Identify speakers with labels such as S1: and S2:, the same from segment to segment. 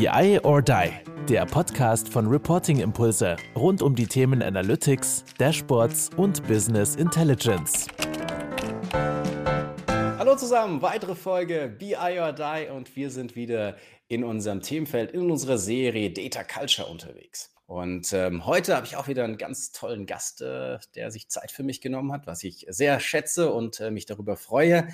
S1: BI or Die, der Podcast von Reporting Impulse rund um die Themen Analytics, Dashboards und Business Intelligence.
S2: Hallo zusammen, weitere Folge BI or Die und wir sind wieder in unserem Themenfeld, in unserer Serie Data Culture unterwegs. Und ähm, heute habe ich auch wieder einen ganz tollen Gast, äh, der sich Zeit für mich genommen hat, was ich sehr schätze und äh, mich darüber freue.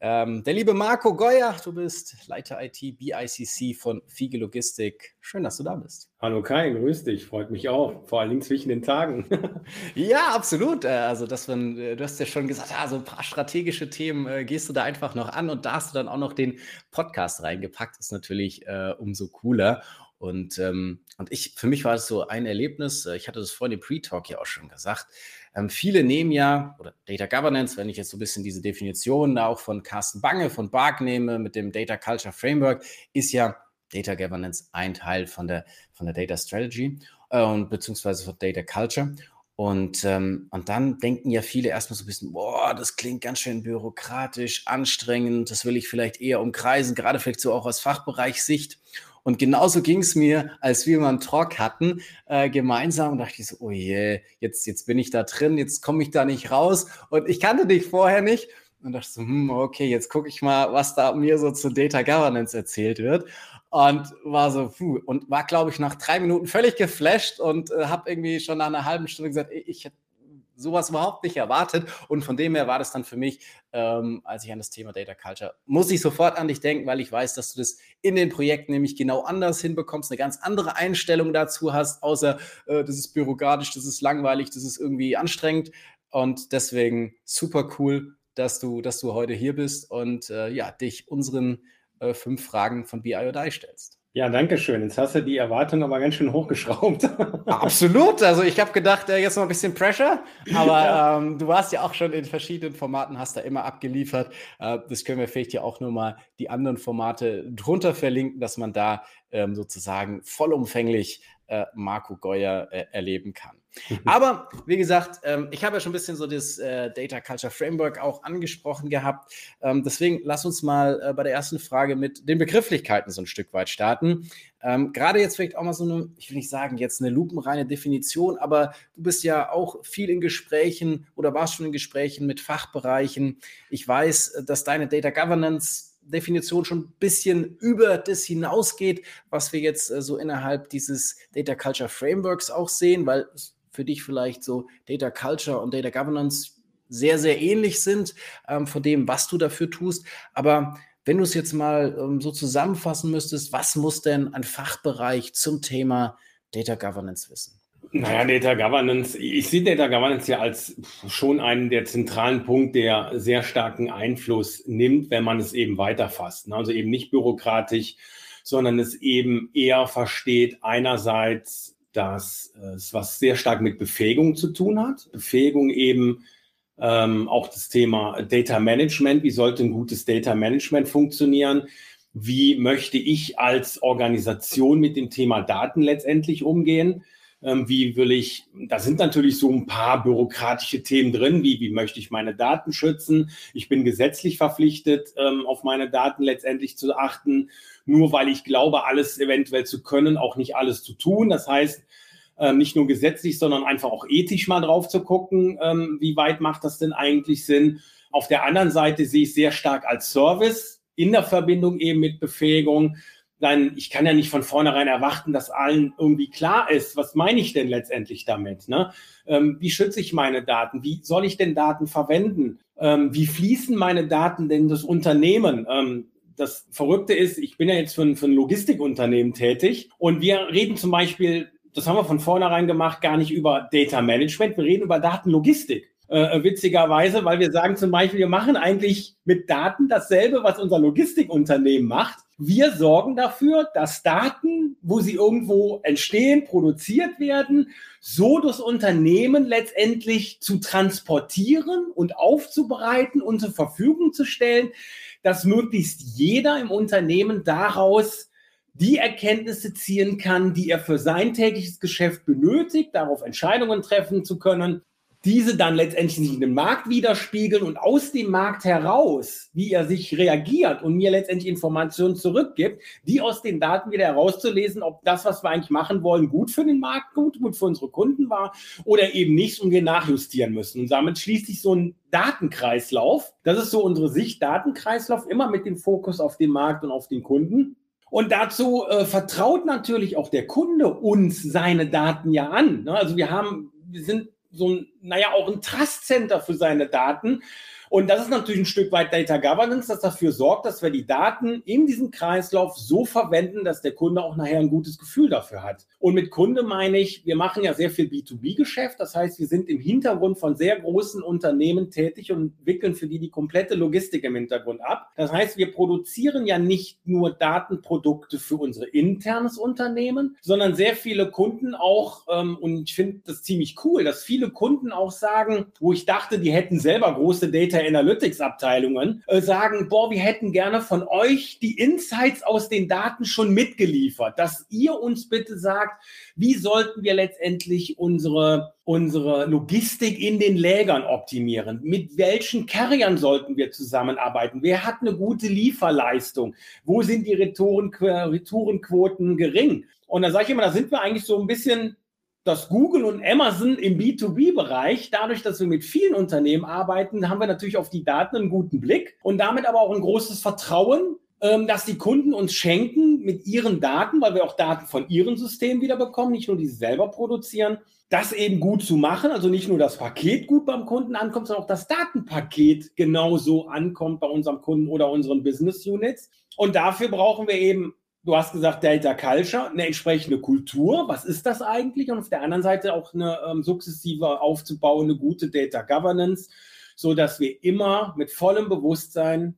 S2: Ähm, der liebe Marco Geuer, du bist Leiter IT BICC von Fiege Logistik. Schön, dass du da bist.
S3: Hallo Kai, grüß dich, freut mich auch, vor allen Dingen zwischen den Tagen.
S2: ja, absolut. Äh, also, dass man, äh, du hast ja schon gesagt, ah, so ein paar strategische Themen äh, gehst du da einfach noch an und da hast du dann auch noch den Podcast reingepackt, ist natürlich äh, umso cooler. Und, ähm, und ich, für mich war es so ein Erlebnis, ich hatte das vorhin im Pre-Talk ja auch schon gesagt, ähm, viele nehmen ja, oder Data Governance, wenn ich jetzt so ein bisschen diese Definition auch von Carsten Bange von BARC nehme mit dem Data Culture Framework, ist ja Data Governance ein Teil von der, von der Data Strategy äh, und beziehungsweise von Data Culture. Und, ähm, und dann denken ja viele erstmal so ein bisschen, boah, das klingt ganz schön bürokratisch, anstrengend, das will ich vielleicht eher umkreisen, gerade vielleicht so auch aus Fachbereichssicht. Und genauso ging es mir, als wir mal einen Talk hatten, äh, gemeinsam. Und dachte ich so, oh je, jetzt, jetzt bin ich da drin, jetzt komme ich da nicht raus. Und ich kannte dich vorher nicht. Und dachte so, hm, okay, jetzt gucke ich mal, was da mir so zu Data Governance erzählt wird. Und war so, puh, und war, glaube ich, nach drei Minuten völlig geflasht und äh, habe irgendwie schon nach einer halben Stunde gesagt, ich hätte sowas überhaupt nicht erwartet. Und von dem her war das dann für mich, ähm, als ich an das Thema Data Culture, muss ich sofort an dich denken, weil ich weiß, dass du das in den Projekten nämlich genau anders hinbekommst, eine ganz andere Einstellung dazu hast, außer äh, das ist bürokratisch, das ist langweilig, das ist irgendwie anstrengend. Und deswegen super cool, dass du, dass du heute hier bist und äh, ja, dich unseren äh, fünf Fragen von BI or Die stellst.
S3: Ja, danke schön. Jetzt hast du die Erwartung aber ganz schön hochgeschraubt.
S2: Absolut. Also ich habe gedacht, äh, jetzt noch ein bisschen Pressure, aber ja. ähm, du warst ja auch schon in verschiedenen Formaten, hast da immer abgeliefert. Äh, das können wir vielleicht ja auch nur mal die anderen Formate drunter verlinken, dass man da ähm, sozusagen vollumfänglich äh, Marco Geuer äh, erleben kann. Mhm. Aber wie gesagt, ähm, ich habe ja schon ein bisschen so das äh, Data Culture Framework auch angesprochen gehabt. Ähm, deswegen lass uns mal äh, bei der ersten Frage mit den Begrifflichkeiten so ein Stück weit starten. Ähm, Gerade jetzt vielleicht auch mal so eine, ich will nicht sagen jetzt eine lupenreine Definition, aber du bist ja auch viel in Gesprächen oder warst schon in Gesprächen mit Fachbereichen. Ich weiß, dass deine Data Governance Definition schon ein bisschen über das hinausgeht, was wir jetzt äh, so innerhalb dieses Data Culture Frameworks auch sehen, weil für dich vielleicht so Data Culture und Data Governance sehr, sehr ähnlich sind ähm, von dem, was du dafür tust. Aber wenn du es jetzt mal ähm, so zusammenfassen müsstest, was muss denn ein Fachbereich zum Thema Data Governance wissen?
S3: Naja, Data Governance, ich sehe Data Governance ja als schon einen der zentralen Punkt, der sehr starken Einfluss nimmt, wenn man es eben weiterfasst. Also eben nicht bürokratisch, sondern es eben eher versteht einerseits, dass es was sehr stark mit Befähigung zu tun hat. Befähigung eben ähm, auch das Thema Data Management. Wie sollte ein gutes Data Management funktionieren? Wie möchte ich als Organisation mit dem Thema Daten letztendlich umgehen? Ähm, wie will ich, da sind natürlich so ein paar bürokratische Themen drin, wie, wie möchte ich meine Daten schützen? Ich bin gesetzlich verpflichtet, ähm, auf meine Daten letztendlich zu achten, nur weil ich glaube, alles eventuell zu können, auch nicht alles zu tun. Das heißt, ähm, nicht nur gesetzlich, sondern einfach auch ethisch mal drauf zu gucken, wie weit macht das denn eigentlich Sinn. Auf der anderen Seite sehe ich sehr stark als Service in der Verbindung eben mit Befähigung, dann, ich kann ja nicht von vornherein erwarten, dass allen irgendwie klar ist, was meine ich denn letztendlich damit? Ne? Ähm, wie schütze ich meine Daten? Wie soll ich denn Daten verwenden? Ähm, wie fließen meine Daten denn das Unternehmen? Ähm, das Verrückte ist, ich bin ja jetzt für ein, für ein Logistikunternehmen tätig und wir reden zum Beispiel, das haben wir von vornherein gemacht, gar nicht über Data Management, wir reden über Datenlogistik. Äh, witzigerweise, weil wir sagen zum Beispiel, wir machen eigentlich mit Daten dasselbe, was unser Logistikunternehmen macht. Wir sorgen dafür, dass Daten, wo sie irgendwo entstehen, produziert werden, so das Unternehmen letztendlich zu transportieren und aufzubereiten und zur Verfügung zu stellen, dass möglichst jeder im Unternehmen daraus die Erkenntnisse ziehen kann, die er für sein tägliches Geschäft benötigt, darauf Entscheidungen treffen zu können diese dann letztendlich sich in den Markt widerspiegeln und aus dem Markt heraus, wie er sich reagiert und mir letztendlich Informationen zurückgibt, die aus den Daten wieder herauszulesen, ob das, was wir eigentlich machen wollen, gut für den Markt, gut, gut für unsere Kunden war oder eben nicht und wir nachjustieren müssen. Und damit schließt sich so ein Datenkreislauf. Das ist so unsere Sicht, Datenkreislauf, immer mit dem Fokus auf den Markt und auf den Kunden. Und dazu äh, vertraut natürlich auch der Kunde uns seine Daten ja an. Ne? Also wir haben, wir sind so ein, naja, auch ein Trust Center für seine Daten. Und das ist natürlich ein Stück weit Data Governance, das dafür sorgt, dass wir die Daten in diesem Kreislauf so verwenden, dass der Kunde auch nachher ein gutes Gefühl dafür hat. Und mit Kunde meine ich, wir machen ja sehr viel B2B-Geschäft. Das heißt, wir sind im Hintergrund von sehr großen Unternehmen tätig und wickeln für die die komplette Logistik im Hintergrund ab. Das heißt, wir produzieren ja nicht nur Datenprodukte für unser internes Unternehmen, sondern sehr viele Kunden auch, ähm, und ich finde das ziemlich cool, dass viele Kunden auch sagen, wo ich dachte, die hätten selber große Data Analytics Abteilungen äh, sagen, boah, wir hätten gerne von euch die Insights aus den Daten schon mitgeliefert, dass ihr uns bitte sagt, wie sollten wir letztendlich unsere, unsere Logistik in den Lägern optimieren? Mit welchen Carriern sollten wir zusammenarbeiten? Wer hat eine gute Lieferleistung? Wo sind die Retouren, Retourenquoten gering? Und da sage ich immer, da sind wir eigentlich so ein bisschen dass Google und Amazon im B2B-Bereich, dadurch, dass wir mit vielen Unternehmen arbeiten, haben wir natürlich auf die Daten einen guten Blick und damit aber auch ein großes Vertrauen, ähm, dass die Kunden uns schenken mit ihren Daten, weil wir auch Daten von ihren Systemen wieder bekommen, nicht nur die selber produzieren, das eben gut zu machen, also nicht nur das Paket gut beim Kunden ankommt, sondern auch das Datenpaket genauso ankommt bei unserem Kunden oder unseren Business Units. Und dafür brauchen wir eben Du hast gesagt, Data Culture, eine entsprechende Kultur. Was ist das eigentlich? Und auf der anderen Seite auch eine ähm, sukzessive aufzubauende gute Data Governance, so dass wir immer mit vollem Bewusstsein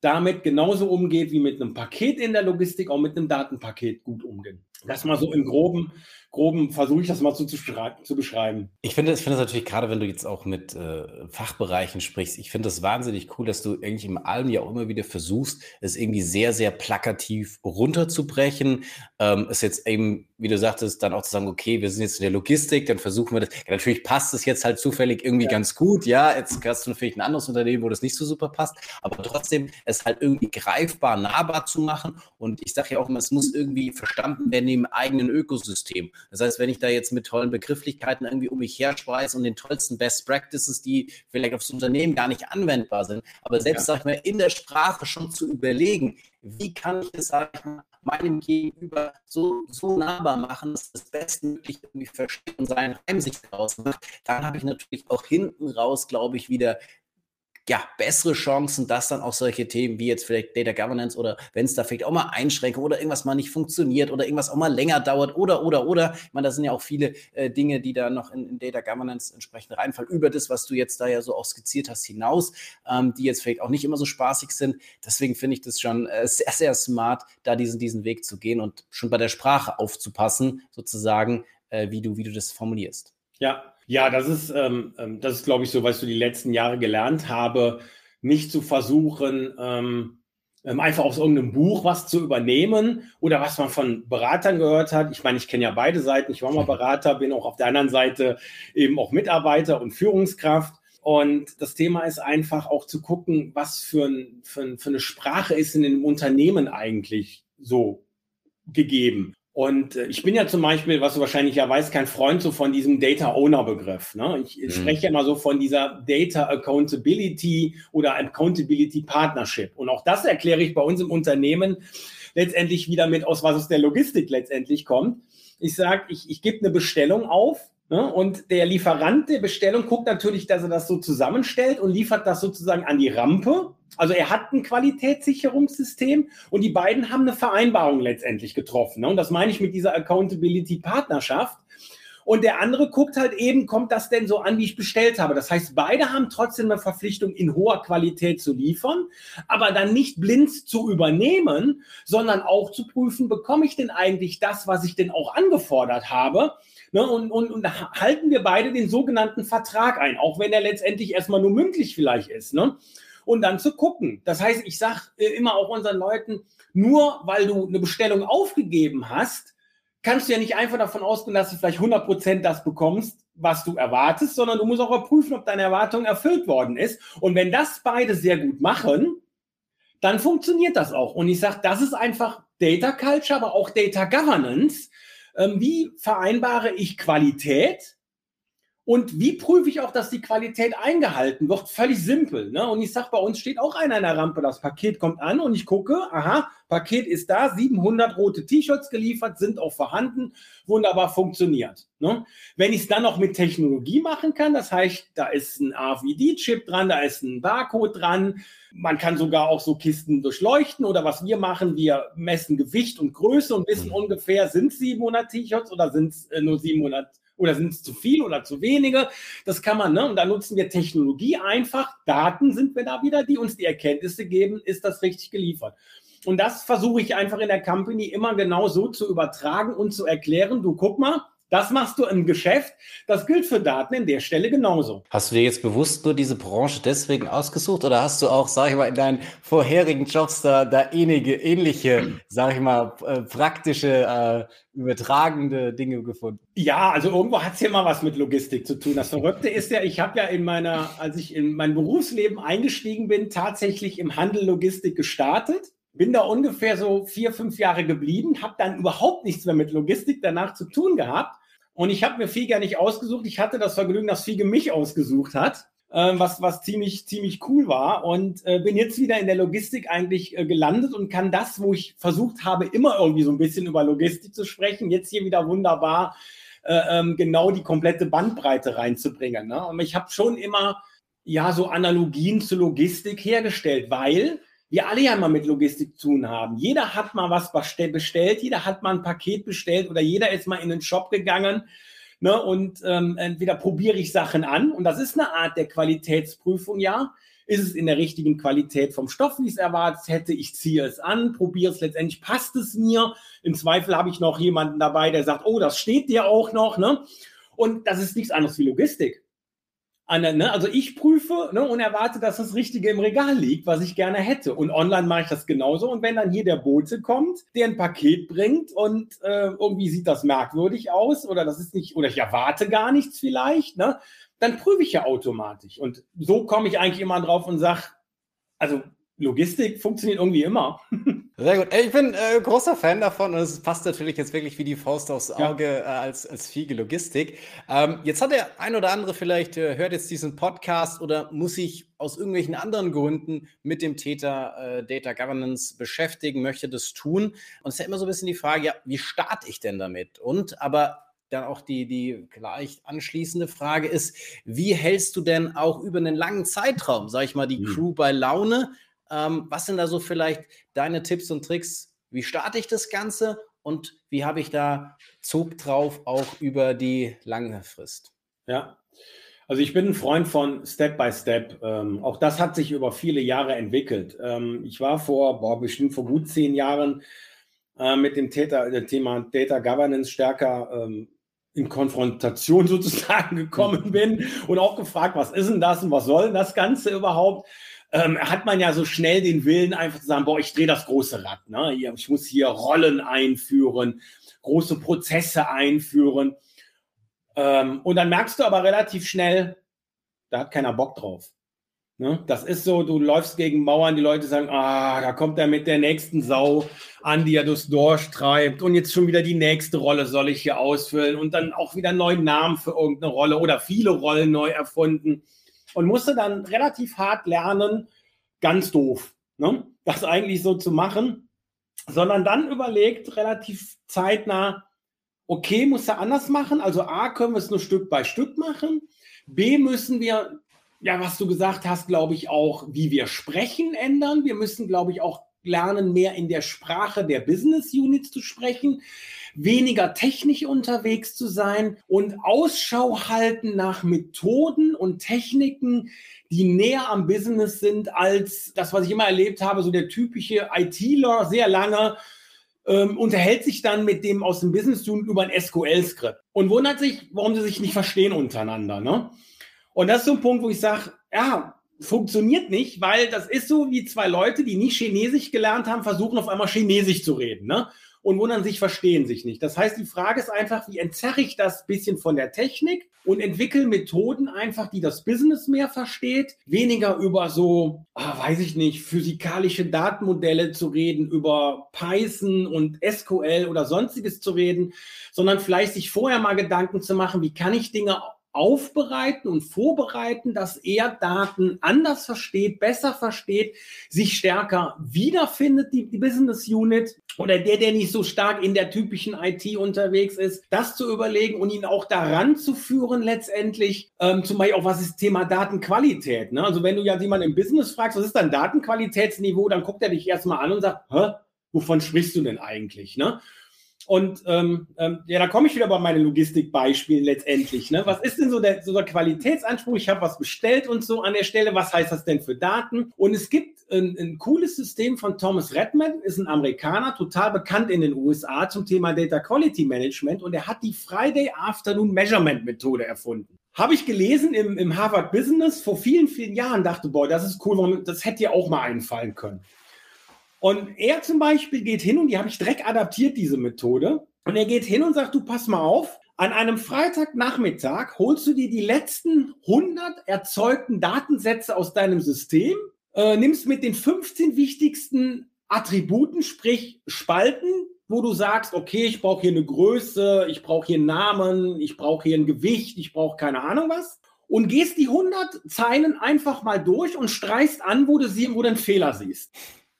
S3: damit genauso umgeht wie mit einem Paket in der Logistik, auch mit einem Datenpaket gut umgehen. Das mal so im Groben groben versuche ich das mal so zu, zu beschreiben.
S2: Ich finde es natürlich gerade, wenn du jetzt auch mit äh, Fachbereichen sprichst, ich finde es wahnsinnig cool, dass du eigentlich im Allem ja auch immer wieder versuchst, es irgendwie sehr, sehr plakativ runterzubrechen. Ähm, es jetzt eben, wie du sagtest, dann auch zu sagen, okay, wir sind jetzt in der Logistik, dann versuchen wir das. Ja, natürlich passt es jetzt halt zufällig irgendwie ja. ganz gut. Ja, jetzt hast du vielleicht ein anderes Unternehmen, wo das nicht so super passt, aber trotzdem es halt irgendwie greifbar, nahbar zu machen. Und ich sage ja auch immer, es muss irgendwie verstanden werden im eigenen Ökosystem. Das heißt, wenn ich da jetzt mit tollen Begrifflichkeiten irgendwie um mich her speise und den tollsten Best Practices, die vielleicht aufs Unternehmen gar nicht anwendbar sind, aber selbst, ja. sag ich mal, in der Sprache schon zu überlegen, wie kann ich es, sag ich mal, meinem Gegenüber so, so nahbar machen, dass das bestmöglich irgendwie versteht und seinen Reim sich daraus macht, dann habe ich natürlich auch hinten raus, glaube ich, wieder ja, bessere Chancen, dass dann auch solche Themen wie jetzt vielleicht Data Governance oder wenn es da vielleicht auch mal Einschränkungen oder irgendwas mal nicht funktioniert oder irgendwas auch mal länger dauert oder, oder, oder. Ich meine, da sind ja auch viele äh, Dinge, die da noch in, in, Data Governance entsprechend reinfallen, über das, was du jetzt da ja so auch skizziert hast, hinaus, ähm, die jetzt vielleicht auch nicht immer so spaßig sind. Deswegen finde ich das schon äh, sehr, sehr smart, da diesen, diesen Weg zu gehen und schon bei der Sprache aufzupassen, sozusagen, äh, wie, du, wie du das formulierst.
S3: Ja, ja, das ist, ähm, ähm, das ist, glaube ich, so, was ich die letzten Jahre gelernt habe, nicht zu versuchen, ähm, ähm, einfach aus irgendeinem Buch was zu übernehmen oder was man von Beratern gehört hat. Ich meine, ich kenne ja beide Seiten. Ich war mal Berater, bin auch auf der anderen Seite eben auch Mitarbeiter und Führungskraft. Und das Thema ist einfach auch zu gucken, was für, ein, für, ein, für eine Sprache ist in dem Unternehmen eigentlich so gegeben. Und äh, ich bin ja zum Beispiel, was du wahrscheinlich ja weißt, kein Freund so von diesem Data Owner Begriff. Ne? Ich mhm. spreche ja immer so von dieser Data Accountability oder Accountability Partnership. Und auch das erkläre ich bei uns im Unternehmen letztendlich wieder mit, aus was aus der Logistik letztendlich kommt. Ich sage, ich, ich gebe eine Bestellung auf Ne? Und der Lieferant der Bestellung guckt natürlich, dass er das so zusammenstellt und liefert das sozusagen an die Rampe. Also er hat ein Qualitätssicherungssystem und die beiden haben eine Vereinbarung letztendlich getroffen. Ne? Und das meine ich mit dieser Accountability-Partnerschaft. Und der andere guckt halt eben, kommt das denn so an, wie ich bestellt habe. Das heißt, beide haben trotzdem eine Verpflichtung, in hoher Qualität zu liefern, aber dann nicht blind zu übernehmen, sondern auch zu prüfen, bekomme ich denn eigentlich das, was ich denn auch angefordert habe? Ne, und, und, und halten wir beide den sogenannten Vertrag ein, auch wenn er letztendlich erstmal nur mündlich vielleicht ist. Ne? Und dann zu gucken. Das heißt, ich sage äh, immer auch unseren Leuten, nur weil du eine Bestellung aufgegeben hast, kannst du ja nicht einfach davon ausgehen, dass du vielleicht 100% das bekommst, was du erwartest, sondern du musst auch überprüfen, ob deine Erwartung erfüllt worden ist. Und wenn das beide sehr gut machen, dann funktioniert das auch. Und ich sage, das ist einfach Data Culture, aber auch Data Governance. Ähm, wie vereinbare ich Qualität und wie prüfe ich auch, dass die Qualität eingehalten wird? Völlig simpel. Ne? Und ich sage, bei uns steht auch einer in der Rampe, das Paket kommt an und ich gucke, aha, Paket ist da, 700 rote T-Shirts geliefert, sind auch vorhanden, wunderbar funktioniert. Ne? Wenn ich es dann noch mit Technologie machen kann, das heißt, da ist ein RFID-Chip dran, da ist ein Barcode dran, man kann sogar auch so Kisten durchleuchten oder was wir machen, wir messen Gewicht und Größe und wissen mhm. ungefähr, sind es 700 T-Shirts oder sind es äh, nur 700 oder sind es zu viel oder zu wenige? Das kann man, ne? Und da nutzen wir Technologie einfach. Daten sind wir da wieder, die uns die Erkenntnisse geben, ist das richtig geliefert. Und das versuche ich einfach in der Company immer genau so zu übertragen und zu erklären. Du guck mal, das machst du im Geschäft. Das gilt für Daten in der Stelle genauso.
S2: Hast du dir jetzt bewusst nur diese Branche deswegen ausgesucht oder hast du auch, sag ich mal, in deinen vorherigen Jobs da, da ähnliche, ähnliche, sag ich mal, äh, praktische, äh, übertragende Dinge gefunden?
S3: Ja, also irgendwo hat es ja mal was mit Logistik zu tun. Das Verrückte ist ja, ich habe ja in meiner, als ich in mein Berufsleben eingestiegen bin, tatsächlich im Handel Logistik gestartet bin da ungefähr so vier, fünf Jahre geblieben, habe dann überhaupt nichts mehr mit Logistik danach zu tun gehabt und ich habe mir Fiege nicht ausgesucht. Ich hatte das Vergnügen, dass Fiege mich ausgesucht hat, äh, was, was ziemlich, ziemlich cool war. Und äh, bin jetzt wieder in der Logistik eigentlich äh, gelandet und kann das, wo ich versucht habe, immer irgendwie so ein bisschen über Logistik zu sprechen, jetzt hier wieder wunderbar äh, ähm, genau die komplette Bandbreite reinzubringen. Ne? Und ich habe schon immer ja so Analogien zu Logistik hergestellt, weil wir alle ja mal mit Logistik zu tun haben. Jeder hat mal was bestellt, jeder hat mal ein Paket bestellt oder jeder ist mal in den Shop gegangen. Ne, und ähm, entweder probiere ich Sachen an und das ist eine Art der Qualitätsprüfung, ja. Ist es in der richtigen Qualität vom Stoff, wie ich es erwartet hätte? Ich ziehe es an, probiere es letztendlich, passt es mir? Im Zweifel habe ich noch jemanden dabei, der sagt, oh, das steht dir auch noch. Ne? Und das ist nichts anderes wie Logistik an, ne? Also ich prüfe ne, und erwarte, dass das Richtige im Regal liegt, was ich gerne hätte. Und online mache ich das genauso. Und wenn dann hier der Bote kommt, der ein Paket bringt und äh, irgendwie sieht das merkwürdig aus oder das ist nicht, oder ich erwarte gar nichts vielleicht, ne, dann prüfe ich ja automatisch. Und so komme ich eigentlich immer drauf und sage, also Logistik funktioniert irgendwie immer.
S2: Sehr gut. Ich bin äh, großer Fan davon und es passt natürlich jetzt wirklich wie die Faust aufs Auge ja. äh, als, als Fiege Logistik. Ähm, jetzt hat der ein oder andere vielleicht, äh, hört jetzt diesen Podcast oder muss sich aus irgendwelchen anderen Gründen mit dem Täter äh, Data Governance beschäftigen, möchte das tun. Und es ist ja immer so ein bisschen die Frage, ja, wie starte ich denn damit? Und aber dann auch die, die gleich anschließende Frage ist, wie hältst du denn auch über einen langen Zeitraum, sag ich mal, die mhm. Crew bei Laune? Ähm, was sind da so vielleicht deine Tipps und Tricks? Wie starte ich das Ganze und wie habe ich da Zug drauf auch über die lange Frist?
S3: Ja, also ich bin ein Freund von Step by Step. Ähm, auch das hat sich über viele Jahre entwickelt. Ähm, ich war vor, boah, bestimmt vor gut zehn Jahren äh, mit dem Theta, Thema Data Governance stärker ähm, in Konfrontation sozusagen gekommen mhm. bin und auch gefragt, was ist denn das und was soll denn das Ganze überhaupt? Ähm, hat man ja so schnell den Willen, einfach zu sagen, boah, ich drehe das große Rad. Ne? Ich muss hier Rollen einführen, große Prozesse einführen. Ähm, und dann merkst du aber relativ schnell, da hat keiner Bock drauf. Ne? Das ist so, du läufst gegen Mauern, die Leute sagen, ah, da kommt er mit der nächsten Sau an, die er durchs Dorf treibt und jetzt schon wieder die nächste Rolle soll ich hier ausfüllen und dann auch wieder einen neuen Namen für irgendeine Rolle oder viele Rollen neu erfunden und musste dann relativ hart lernen, ganz doof, ne? das eigentlich so zu machen, sondern dann überlegt relativ zeitnah, okay, muss er anders machen. Also A, können wir es nur Stück bei Stück machen. B, müssen wir, ja, was du gesagt hast, glaube ich auch, wie wir sprechen ändern. Wir müssen, glaube ich, auch lernen, mehr in der Sprache der Business Units zu sprechen weniger technisch unterwegs zu sein und Ausschau halten nach Methoden und Techniken, die näher am Business sind als das, was ich immer erlebt habe, so der typische ITler, sehr lange, ähm, unterhält sich dann mit dem aus dem Business tun über ein SQL-Skript und wundert sich, warum sie sich nicht verstehen untereinander. Ne? Und das ist so ein Punkt, wo ich sage, ja, funktioniert nicht, weil das ist so wie zwei Leute, die nicht Chinesisch gelernt haben, versuchen auf einmal Chinesisch zu reden. Ne? Und wundern sich, verstehen sich nicht. Das heißt, die Frage ist einfach, wie entzerre ich das bisschen von der Technik und entwickle Methoden einfach, die das Business mehr versteht, weniger über so, ah, weiß ich nicht, physikalische Datenmodelle zu reden, über Python und SQL oder sonstiges zu reden, sondern vielleicht sich vorher mal Gedanken zu machen, wie kann ich Dinge aufbereiten und vorbereiten, dass er Daten anders versteht, besser versteht, sich stärker wiederfindet, die, die, Business Unit oder der, der nicht so stark in der typischen IT unterwegs ist, das zu überlegen und ihn auch daran zu führen, letztendlich, ähm, zum Beispiel auch was ist Thema Datenqualität. Ne? Also wenn du ja jemanden im Business fragst, was ist dein Datenqualitätsniveau, dann guckt er dich erstmal an und sagt, Hä? wovon sprichst du denn eigentlich? Ne? Und ähm, ähm, ja, da komme ich wieder bei meinen Logistikbeispielen letztendlich. Ne? Was ist denn so der, so der Qualitätsanspruch? Ich habe was bestellt und so an der Stelle. Was heißt das denn für Daten? Und es gibt ein, ein cooles System von Thomas Redman, ist ein Amerikaner, total bekannt in den USA zum Thema Data Quality Management. Und er hat die Friday Afternoon Measurement Methode erfunden. Habe ich gelesen im, im Harvard Business vor vielen, vielen Jahren, dachte, boah, das ist cool, das hätte dir auch mal einfallen können. Und er zum Beispiel geht hin und die habe ich direkt adaptiert, diese Methode. Und er geht hin und sagt, du pass mal auf, an einem Freitagnachmittag holst du dir die letzten 100 erzeugten Datensätze aus deinem System, äh, nimmst mit den 15 wichtigsten Attributen, sprich Spalten, wo du sagst, okay, ich brauche hier eine Größe, ich brauche hier einen Namen, ich brauche hier ein Gewicht, ich brauche keine Ahnung was. Und gehst die 100 Zeilen einfach mal durch und streichst an, wo du, sie, wo du einen Fehler siehst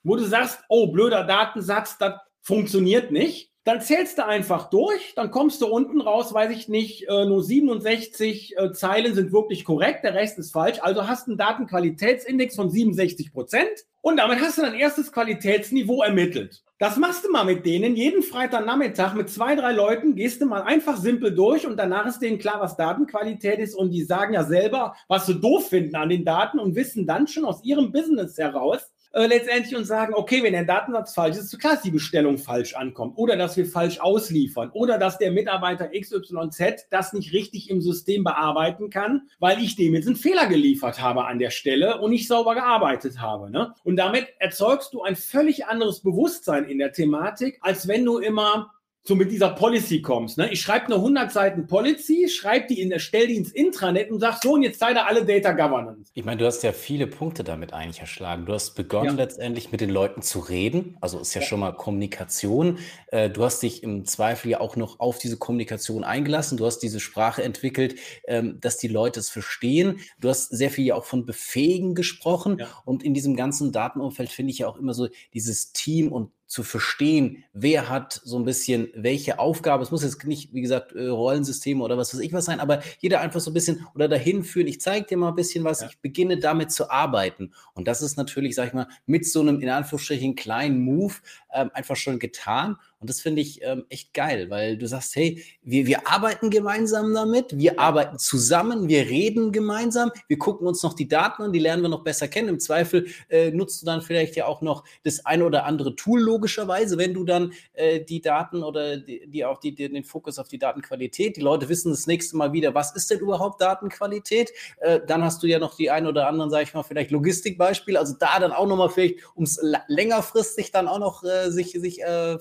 S3: wo du sagst, oh, blöder Datensatz, das funktioniert nicht, dann zählst du einfach durch, dann kommst du unten raus, weiß ich nicht, äh, nur 67 äh, Zeilen sind wirklich korrekt, der Rest ist falsch. Also hast du einen Datenqualitätsindex von 67 Prozent und damit hast du dein erstes Qualitätsniveau ermittelt. Das machst du mal mit denen. Jeden Freitagnachmittag mit zwei, drei Leuten gehst du mal einfach simpel durch und danach ist denen klar, was Datenqualität ist und die sagen ja selber, was sie doof finden an den Daten und wissen dann schon aus ihrem Business heraus, äh, letztendlich und sagen, okay, wenn der Datensatz falsch ist, ist klar, dass die Bestellung falsch ankommt oder dass wir falsch ausliefern oder dass der Mitarbeiter XYZ das nicht richtig im System bearbeiten kann, weil ich dem jetzt einen Fehler geliefert habe an der Stelle und nicht sauber gearbeitet habe. Ne? Und damit erzeugst du ein völlig anderes Bewusstsein in der Thematik, als wenn du immer so mit dieser Policy kommst. Ne? Ich schreibe eine 100 Seiten Policy, schreibe die in, stell die ins Intranet und sag so, und jetzt sei da alle Data Governance.
S2: Ich meine, du hast ja viele Punkte damit eigentlich erschlagen. Du hast begonnen ja. letztendlich mit den Leuten zu reden, also ist ja, ja. schon mal Kommunikation. Äh, du hast dich im Zweifel ja auch noch auf diese Kommunikation eingelassen. Du hast diese Sprache entwickelt, ähm, dass die Leute es verstehen. Du hast sehr viel ja auch von Befähigen gesprochen. Ja. Und in diesem ganzen Datenumfeld finde ich ja auch immer so dieses Team und zu verstehen, wer hat so ein bisschen welche Aufgabe. Es muss jetzt nicht, wie gesagt, äh, Rollensysteme oder was weiß ich was sein, aber jeder einfach so ein bisschen oder dahin führen. Ich zeige dir mal ein bisschen was, ja. ich beginne damit zu arbeiten. Und das ist natürlich, sag ich mal, mit so einem in Anführungsstrichen kleinen Move ähm, einfach schon getan. Und das finde ich ähm, echt geil, weil du sagst, hey, wir, wir arbeiten gemeinsam damit, wir arbeiten zusammen, wir reden gemeinsam, wir gucken uns noch die Daten an, die lernen wir noch besser kennen. Im Zweifel äh, nutzt du dann vielleicht ja auch noch das ein oder andere Tool, logischerweise, wenn du dann äh, die Daten oder die, die auch die, den Fokus auf die Datenqualität, die Leute wissen das nächste Mal wieder, was ist denn überhaupt Datenqualität? Äh, dann hast du ja noch die ein oder anderen, sage ich mal, vielleicht Logistikbeispiele, also da dann auch nochmal vielleicht, um es längerfristig dann auch noch äh, sich, sich äh,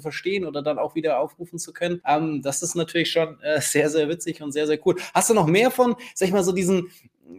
S2: verstehen oder dann auch wieder aufrufen zu können. Ähm, das ist natürlich schon äh, sehr, sehr witzig und sehr, sehr cool. Hast du noch mehr von, sag ich mal, so diesen,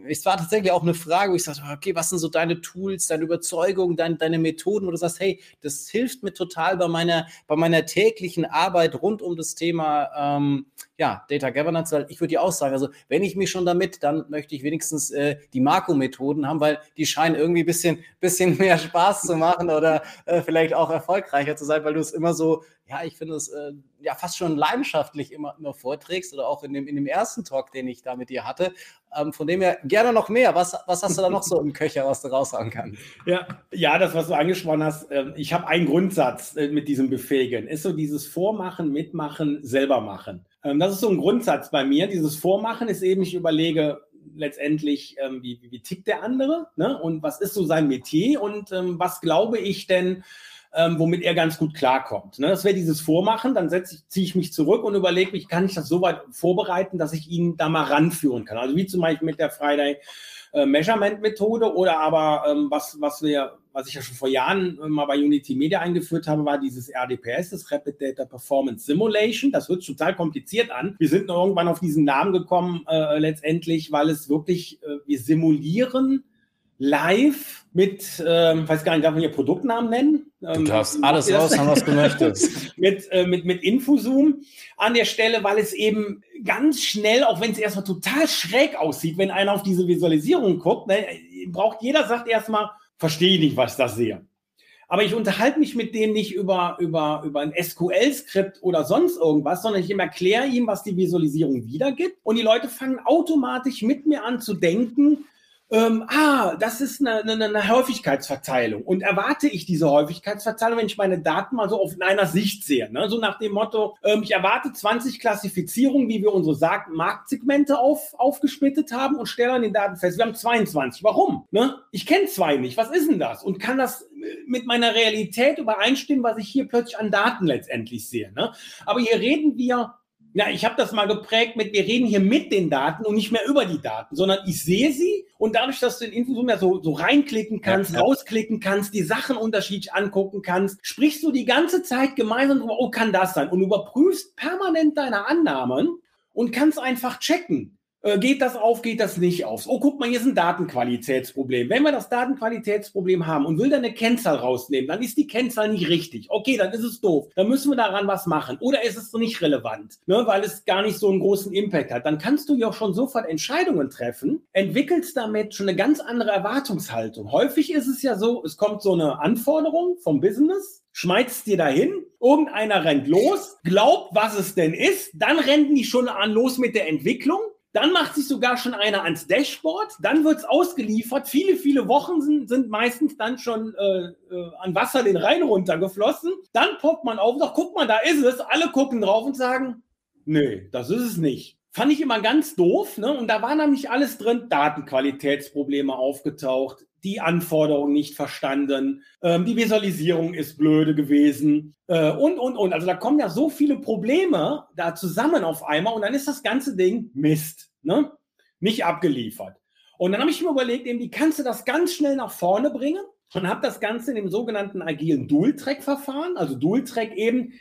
S2: es war tatsächlich auch eine Frage, wo ich sagte, okay, was sind so deine Tools, deine Überzeugungen, dein, deine Methoden, wo du sagst, hey, das hilft mir total bei meiner, bei meiner täglichen Arbeit rund um das Thema ähm, ja, Data Governance, weil ich würde dir auch sagen, also wenn ich mich schon damit, dann möchte ich wenigstens äh, die Marco-Methoden haben, weil die scheinen irgendwie ein bisschen, bisschen mehr Spaß zu machen oder äh, vielleicht auch erfolgreicher zu sein, weil du es immer so ja, ich finde es äh, ja fast schon leidenschaftlich immer, immer vorträgst oder auch in dem, in dem ersten Talk, den ich da mit dir hatte. Ähm, von dem her gerne noch mehr. Was, was hast du da noch so im Köcher, was du raushauen kannst?
S3: Ja, ja, das, was du angesprochen hast, äh, ich habe einen Grundsatz äh, mit diesem Befähigen. Ist so dieses Vormachen, Mitmachen, selber machen. Ähm, das ist so ein Grundsatz bei mir. Dieses Vormachen ist eben, ich überlege, letztendlich, ähm, wie, wie, tickt der andere ne? und was ist so sein Metier und ähm, was glaube ich denn, ähm, womit er ganz gut klarkommt. Ne? Das wäre dieses Vormachen, dann ich, ziehe ich mich zurück und überlege mich, kann ich das so weit vorbereiten, dass ich ihn da mal ranführen kann. Also wie zum Beispiel mit der Friday äh, Measurement Methode oder aber ähm, was, was wir was ich ja schon vor Jahren mal bei Unity Media eingeführt habe, war dieses RDPS, das Rapid Data Performance Simulation. Das hört total kompliziert an. Wir sind irgendwann auf diesen Namen gekommen, äh, letztendlich, weil es wirklich, äh, wir simulieren live mit, ähm, weiß gar nicht, darf man hier Produktnamen nennen?
S2: Du ähm, darfst alles raushauen, was du möchtest.
S3: mit, äh, mit, mit Infozoom an der Stelle, weil es eben ganz schnell, auch wenn es erstmal total schräg aussieht, wenn einer auf diese Visualisierung guckt, ne, braucht jeder, sagt erstmal, verstehe ich nicht, was ich da sehe. Aber ich unterhalte mich mit denen nicht über, über, über ein SQL-Skript oder sonst irgendwas, sondern ich erkläre ihm, was die Visualisierung wiedergibt. Und die Leute fangen automatisch mit mir an zu denken, ähm, ah, das ist eine, eine, eine, Häufigkeitsverteilung. Und erwarte ich diese Häufigkeitsverteilung, wenn ich meine Daten mal so auf einer Sicht sehe? Ne? So nach dem Motto, ähm, ich erwarte 20 Klassifizierungen, wie wir unsere Marktsegmente auf, aufgesplittet haben und stelle an den Daten fest, wir haben 22. Warum? Ne? Ich kenne zwei nicht. Was ist denn das? Und kann das mit meiner Realität übereinstimmen, was ich hier plötzlich an Daten letztendlich sehe? Ne? Aber hier reden wir ja, ich habe das mal geprägt mit, wir reden hier mit den Daten und nicht mehr über die Daten, sondern ich sehe sie und dadurch, dass du in Infozoom ja so, so reinklicken kannst, ja. rausklicken kannst, die Sachen unterschiedlich angucken kannst, sprichst du die ganze Zeit gemeinsam drüber, oh, kann das sein? Und überprüfst permanent deine Annahmen und kannst einfach checken. Äh, geht das auf, geht das nicht auf? Oh, guck mal, hier ist ein Datenqualitätsproblem. Wenn wir das Datenqualitätsproblem haben und will da eine Kennzahl rausnehmen, dann ist die Kennzahl nicht richtig. Okay, dann ist es doof. Dann müssen wir daran was machen. Oder ist es nicht relevant, ne, weil es gar nicht so einen großen Impact hat. Dann kannst du ja auch schon sofort Entscheidungen treffen, entwickelst damit schon eine ganz andere Erwartungshaltung. Häufig ist es ja so, es kommt so eine Anforderung vom Business, schmeißt dir dahin, irgendeiner rennt los, glaubt, was es denn ist, dann rennen die schon an los mit der Entwicklung dann macht sich sogar schon einer ans Dashboard, dann wird's ausgeliefert. Viele, viele Wochen sind, sind meistens dann schon äh, äh, an Wasser den Rhein runtergeflossen. Dann poppt man auf und sagt, guck mal, da ist es. Alle gucken drauf und sagen, nee, das ist es nicht. Fand ich immer ganz doof. Ne? Und da war nämlich alles drin, Datenqualitätsprobleme aufgetaucht, die Anforderungen nicht verstanden, ähm, die Visualisierung ist blöde gewesen äh, und, und, und. Also da kommen ja so viele Probleme da zusammen auf einmal und dann ist das ganze Ding Mist, ne? nicht abgeliefert. Und dann habe ich mir überlegt, eben, wie kannst du das ganz schnell nach vorne bringen? Und habe das Ganze in dem sogenannten agilen Dual-Track-Verfahren, also Dual-Track eben,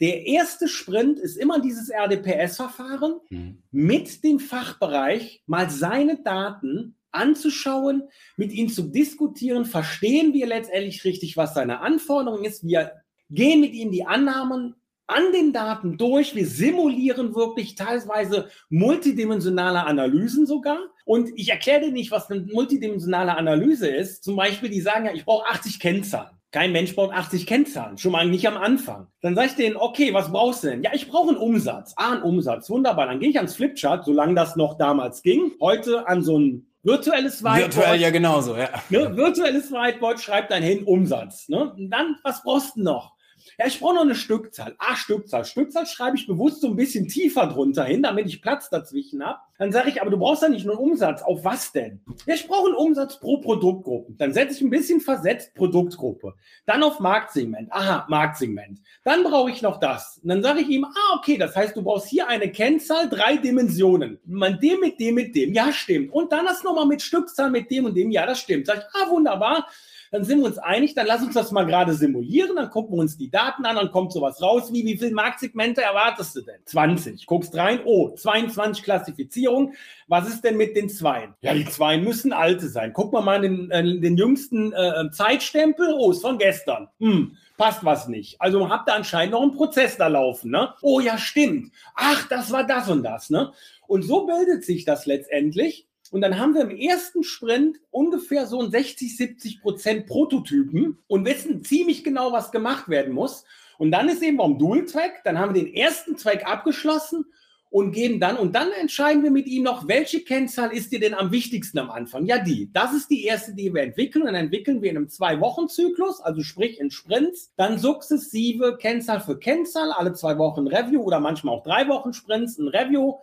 S3: der erste Sprint ist immer dieses RDPS-Verfahren mhm. mit dem Fachbereich mal seine Daten anzuschauen, mit ihnen zu diskutieren, verstehen wir letztendlich richtig, was seine Anforderung ist. Wir gehen mit ihnen die Annahmen an den Daten durch. Wir simulieren wirklich teilweise multidimensionale Analysen sogar. Und ich erkläre dir nicht, was eine multidimensionale Analyse ist. Zum Beispiel, die sagen ja, ich brauche 80 Kennzahlen. Kein Mensch baut 80 Kennzahlen, schon mal nicht am Anfang. Dann sage ich denen, okay, was brauchst du denn? Ja, ich brauche einen Umsatz. Ah, einen Umsatz, wunderbar. Dann gehe ich ans Flipchart, solange das noch damals ging. Heute an so ein virtuelles
S2: Whiteboard. Virtuell ja genauso, ja.
S3: Ne, virtuelles Whiteboard, schreibt dann hin Umsatz. Ne? Und dann, was brauchst du noch? Ja, ich brauche noch eine Stückzahl. Ah, Stückzahl. Stückzahl schreibe ich bewusst so ein bisschen tiefer drunter hin, damit ich Platz dazwischen habe. Dann sage ich, aber du brauchst ja nicht nur einen Umsatz. Auf was denn? Ja, ich brauche einen Umsatz pro Produktgruppe. Dann setze ich ein bisschen versetzt Produktgruppe. Dann auf Marktsegment. Aha, Marktsegment. Dann brauche ich noch das. Und dann sage ich ihm, ah, okay, das heißt, du brauchst hier eine Kennzahl, drei Dimensionen. Man dem mit dem mit dem. Ja, stimmt. Und dann das nochmal mit Stückzahl mit dem und dem. Ja, das stimmt. Sag ich, ah, wunderbar dann sind wir uns einig, dann lass uns das mal gerade simulieren, dann gucken wir uns die Daten an, dann kommt sowas raus, wie wie viele Marktsegmente erwartest du denn? 20. Guckst rein, oh, 22 Klassifizierung. Was ist denn mit den Zweien? Ja, die Zweien müssen alte sein. Guck mal mal den, äh, den jüngsten äh, Zeitstempel, oh, ist von gestern. Hm, passt was nicht. Also habt ihr anscheinend noch einen Prozess da laufen, ne? Oh ja, stimmt. Ach, das war das und das, ne? Und so bildet sich das letztendlich. Und dann haben wir im ersten Sprint ungefähr so ein 60, 70 Prozent Prototypen und wissen ziemlich genau, was gemacht werden muss. Und dann ist eben beim Dual-Track, dann haben wir den ersten Track abgeschlossen und geben dann, und dann entscheiden wir mit ihm noch, welche Kennzahl ist dir denn am wichtigsten am Anfang? Ja, die. Das ist die erste, die wir entwickeln. Und dann entwickeln wir in einem Zwei-Wochen-Zyklus, also sprich in Sprints, dann sukzessive Kennzahl für Kennzahl, alle zwei Wochen Review oder manchmal auch drei Wochen Sprints, ein Review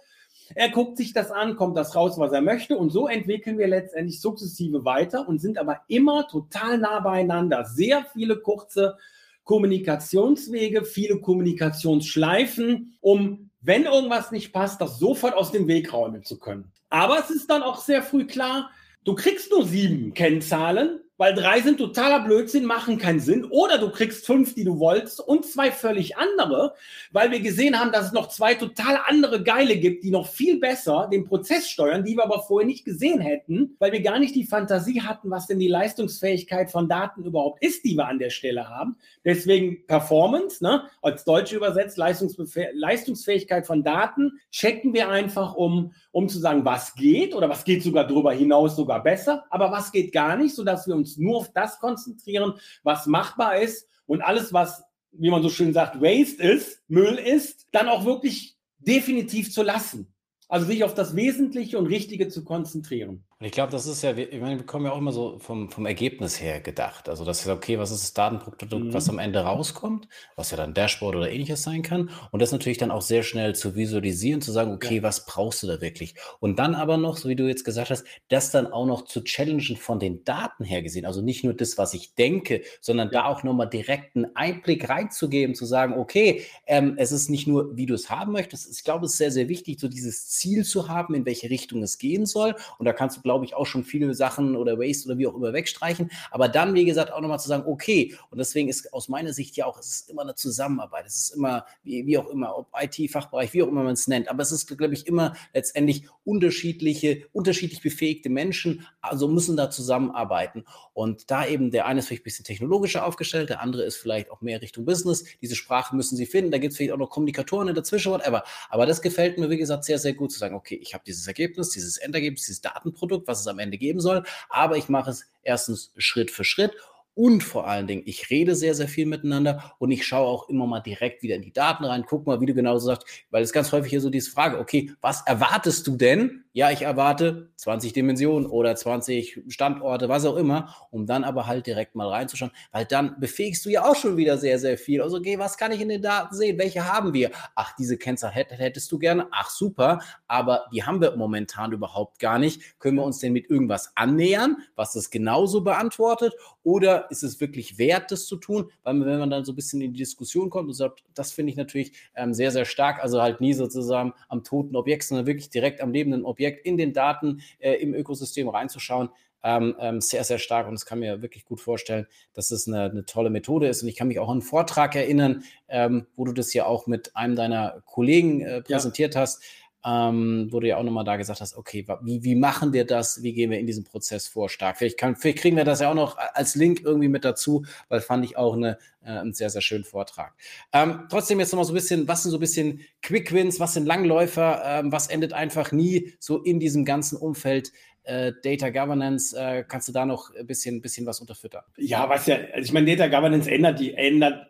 S3: er guckt sich das an, kommt das raus, was er möchte. Und so entwickeln wir letztendlich sukzessive weiter und sind aber immer total nah beieinander. Sehr viele kurze Kommunikationswege, viele Kommunikationsschleifen, um, wenn irgendwas nicht passt, das sofort aus dem Weg räumen zu können. Aber es ist dann auch sehr früh klar, du kriegst nur sieben Kennzahlen weil drei sind totaler Blödsinn, machen keinen Sinn. Oder du kriegst fünf, die du wolltest und zwei völlig andere, weil wir gesehen haben, dass es noch zwei total andere Geile gibt, die noch viel besser den Prozess steuern, die wir aber vorher nicht gesehen hätten, weil wir gar nicht die Fantasie hatten, was denn die Leistungsfähigkeit von Daten überhaupt ist, die wir an der Stelle haben. Deswegen Performance, ne? als Deutsch übersetzt, Leistungsfähigkeit von Daten, checken wir einfach, um, um zu sagen, was geht oder was geht sogar darüber hinaus sogar besser, aber was geht gar nicht, sodass wir uns uns nur auf das konzentrieren, was machbar ist und alles, was, wie man so schön sagt, Waste ist, Müll ist, dann auch wirklich definitiv zu lassen. Also sich auf das Wesentliche und Richtige zu konzentrieren.
S2: Und ich glaube, das ist ja, ich meine, wir kommen ja auch immer so vom, vom Ergebnis her gedacht. Also das ist okay, was ist das Datenprodukt, mhm. was am Ende rauskommt, was ja dann Dashboard oder ähnliches sein kann. Und das natürlich dann auch sehr schnell zu visualisieren, zu sagen, okay, ja. was brauchst du da wirklich? Und dann aber noch, so wie du jetzt gesagt hast, das dann auch noch zu challengen von den Daten her gesehen. Also nicht nur das, was ich denke, sondern ja. da auch nochmal direkt einen Einblick reinzugeben, zu sagen, okay, ähm, es ist nicht nur, wie du es haben möchtest. Ich glaube, es ist sehr, sehr wichtig, so dieses Ziel zu haben, in welche Richtung es gehen soll. Und da kannst du glaube ich, auch schon viele Sachen oder Waste oder wie auch immer wegstreichen. Aber dann, wie gesagt, auch nochmal zu sagen, okay, und deswegen ist aus meiner Sicht ja auch, es ist immer eine Zusammenarbeit. Es ist immer, wie, wie auch immer, ob IT-Fachbereich, wie auch immer man es nennt. Aber es ist, glaube ich, immer letztendlich unterschiedliche, unterschiedlich befähigte Menschen, also müssen da zusammenarbeiten. Und da eben der eine ist vielleicht ein bisschen technologischer aufgestellt, der andere ist vielleicht auch mehr Richtung Business. Diese Sprache müssen sie finden. Da gibt es vielleicht auch noch Kommunikatoren in dazwischen, whatever. Aber das gefällt mir, wie gesagt, sehr, sehr gut zu sagen, okay, ich habe dieses Ergebnis, dieses Endergebnis, dieses Datenprodukt Produkt, was es am Ende geben soll. Aber ich mache es erstens Schritt für Schritt und vor allen Dingen, ich rede sehr, sehr viel miteinander und ich schaue auch immer mal direkt wieder in die Daten rein. Guck mal, wie du genauso sagst, weil es ganz häufig hier so diese Frage, okay, was erwartest du denn? Ja, ich erwarte 20 Dimensionen oder 20 Standorte, was auch immer, um dann aber halt direkt mal reinzuschauen, weil dann befähigst du ja auch schon wieder sehr, sehr viel. Also, okay, was kann ich in den Daten sehen? Welche haben wir? Ach, diese Kennzahl hättest du gerne. Ach, super, aber die haben wir momentan überhaupt gar nicht. Können wir uns denn mit irgendwas annähern, was das genauso beantwortet? Oder ist es wirklich wert, das zu tun? Weil wenn man dann so ein bisschen in die Diskussion kommt und sagt, das finde ich natürlich ähm, sehr, sehr stark, also halt nie sozusagen am toten Objekt, sondern wirklich direkt am lebenden Objekt in den Daten äh, im Ökosystem reinzuschauen. Ähm, ähm, sehr, sehr stark und es kann mir wirklich gut vorstellen, dass es eine, eine, tolle Methode ist. Und ich kann mich auch an einen Vortrag erinnern, ähm, wo du das ja auch mit einem deiner Kollegen äh, präsentiert ja. hast ähm, wo du ja auch nochmal da gesagt hast, okay, wie, wie machen wir das? Wie gehen wir in diesen Prozess vor stark? Vielleicht, kann, vielleicht kriegen wir das ja auch noch als Link irgendwie mit dazu, weil fand ich auch eine, äh, einen sehr, sehr schönen Vortrag. Ähm, trotzdem jetzt nochmal so ein bisschen, was sind so ein bisschen Quick Wins, was sind Langläufer, ähm, was endet einfach nie so in diesem ganzen Umfeld äh, Data Governance, äh, kannst du da noch ein bisschen, bisschen was unterfüttern?
S3: Ja, was ja, also ich meine, Data Governance ändert die, ändert,